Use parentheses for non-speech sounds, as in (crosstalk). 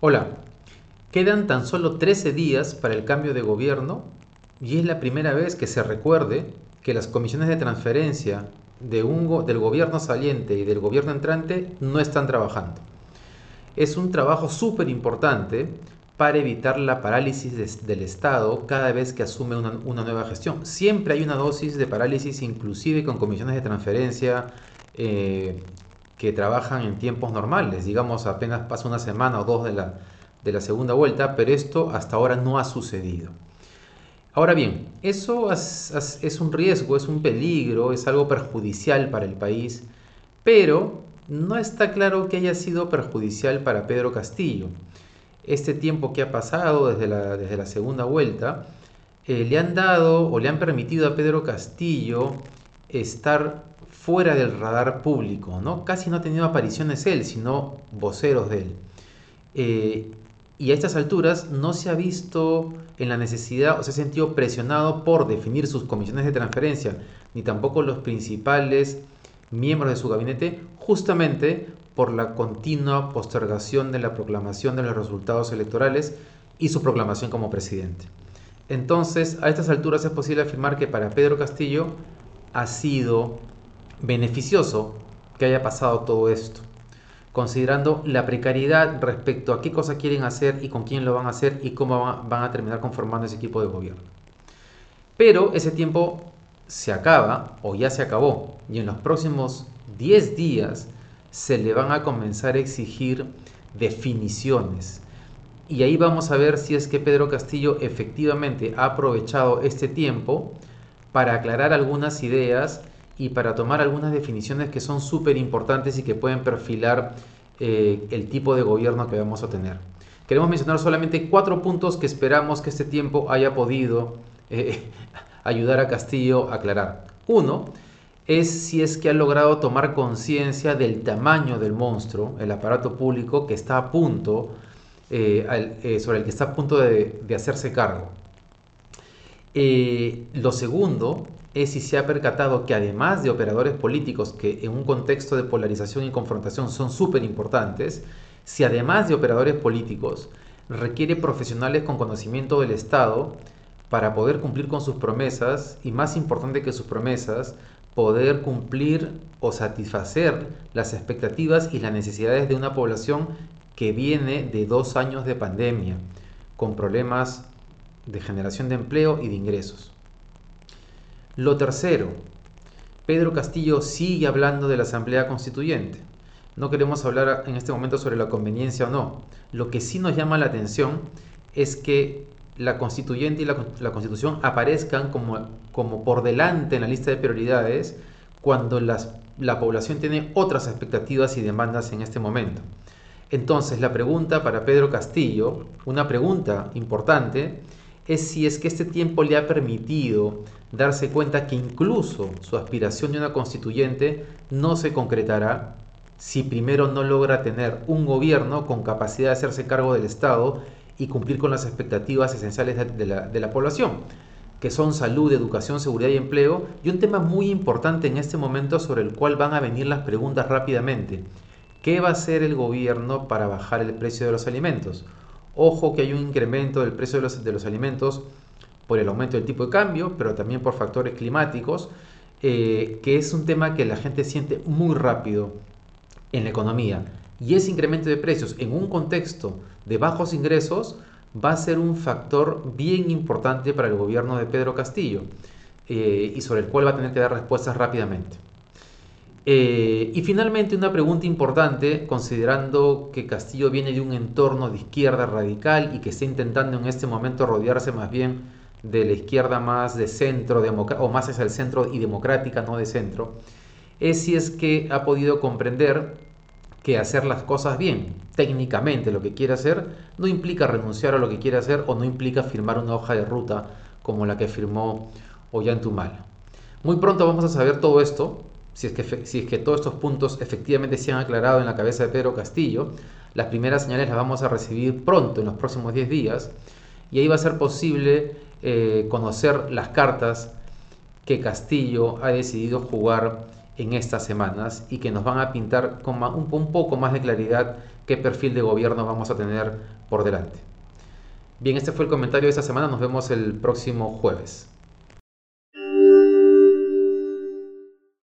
Hola, quedan tan solo 13 días para el cambio de gobierno y es la primera vez que se recuerde que las comisiones de transferencia de del gobierno saliente y del gobierno entrante no están trabajando. Es un trabajo súper importante para evitar la parálisis del Estado cada vez que asume una, nueva gestión. Siempre hay una dosis de parálisis, inclusive con comisiones de transferencia eh, que trabajan en tiempos normales, digamos apenas pasa una semana o dos de la, de la segunda vuelta, pero esto hasta ahora no ha sucedido. Ahora bien, eso es, un riesgo, es un peligro, es algo perjudicial para el país, pero no está claro que haya sido perjudicial para Pedro Castillo. Este tiempo que ha pasado desde la, desde la segunda vuelta eh, le han dado o le han permitido a Pedro Castillo estar fuera del radar público, ¿no? Casi no ha tenido apariciones él, sino voceros de él. Eh, y a estas alturas no se ha visto en la necesidad o se ha sentido presionado por definir sus comisiones de transferencia, ni tampoco los principales miembros de su gabinete, justamente por la continua postergación de la proclamación de los resultados electorales y su proclamación como presidente. Entonces, a estas alturas es posible afirmar que para Pedro Castillo ha sido beneficioso que haya pasado todo esto considerando la precariedad respecto a qué cosa quieren hacer y con quién lo van a hacer y cómo van a terminar conformando ese equipo de gobierno. Pero ese tiempo se acaba o ya se acabó y en los próximos 10 días se le van a comenzar a exigir definiciones. Y ahí vamos a ver si es que Pedro Castillo efectivamente ha aprovechado este tiempo para aclarar algunas ideas y para tomar algunas definiciones que son súper importantes y que pueden perfilar eh, el tipo de gobierno que vamos a tener. Queremos mencionar solamente cuatro puntos que esperamos que este tiempo haya podido eh, (laughs) ayudar a Castillo a aclarar. Uno es si es que ha logrado tomar conciencia del tamaño del monstruo, el aparato público que está a punto, eh, sobre el que está a punto de, hacerse cargo. lo segundo es si se ha percatado que además de operadores políticos que en un contexto de polarización y confrontación son súper importantes, si además de operadores políticos requiere profesionales con conocimiento del Estado para poder cumplir con sus promesas y más importante que sus promesas, poder cumplir o satisfacer las expectativas y las necesidades de una población que viene de dos años de pandemia, con problemas de generación de empleo y de ingresos. Lo tercero, Pedro Castillo sigue hablando de la Asamblea Constituyente. No queremos hablar en este momento sobre la conveniencia o no. Lo que sí nos llama la atención es que la constituyente y la, constitución aparezcan como, como, por delante en la lista de prioridades cuando la población tiene otras expectativas y demandas en este momento. Entonces, la pregunta para Pedro Castillo, una pregunta importante, es si es que este tiempo le ha permitido darse cuenta que incluso su aspiración de una constituyente no se concretará si primero no logra tener un gobierno con capacidad de hacerse cargo del Estado y cumplir con las expectativas esenciales de la, población, que son salud, educación, seguridad y empleo, y un tema muy importante en este momento sobre el cual van a venir las preguntas rápidamente. ¿Qué va a hacer el gobierno para bajar el precio de los alimentos? Ojo que hay un incremento del precio de los, de los alimentos por el aumento del tipo de cambio, pero también por factores climáticos, eh, que es un tema que la gente siente muy rápido en la economía. Y ese incremento de precios en un contexto de bajos ingresos va a ser un factor bien importante para el gobierno de Pedro Castillo eh, y sobre el cual va a tener que dar respuestas rápidamente. Eh, y finalmente una pregunta importante, considerando que Castillo viene de un entorno de izquierda radical y que está intentando en este momento rodearse más bien de la izquierda más de centro o más hacia el centro y democrática, no de centro, es si es que ha podido comprender que hacer las cosas bien, técnicamente lo que quiere hacer, no implica renunciar a lo que quiere hacer o no implica firmar una hoja de ruta como la que firmó Ollantumal. Muy pronto vamos a saber todo esto, si es, que, si es que todos estos puntos efectivamente se han aclarado en la cabeza de Pedro Castillo. Las primeras señales las vamos a recibir pronto, en los próximos 10 días, y ahí va a ser posible eh, conocer las cartas que Castillo ha decidido jugar en estas semanas y que nos van a pintar con un poco más de claridad qué perfil de gobierno vamos a tener por delante. Bien, este fue el comentario de esta semana. Nos vemos el próximo jueves.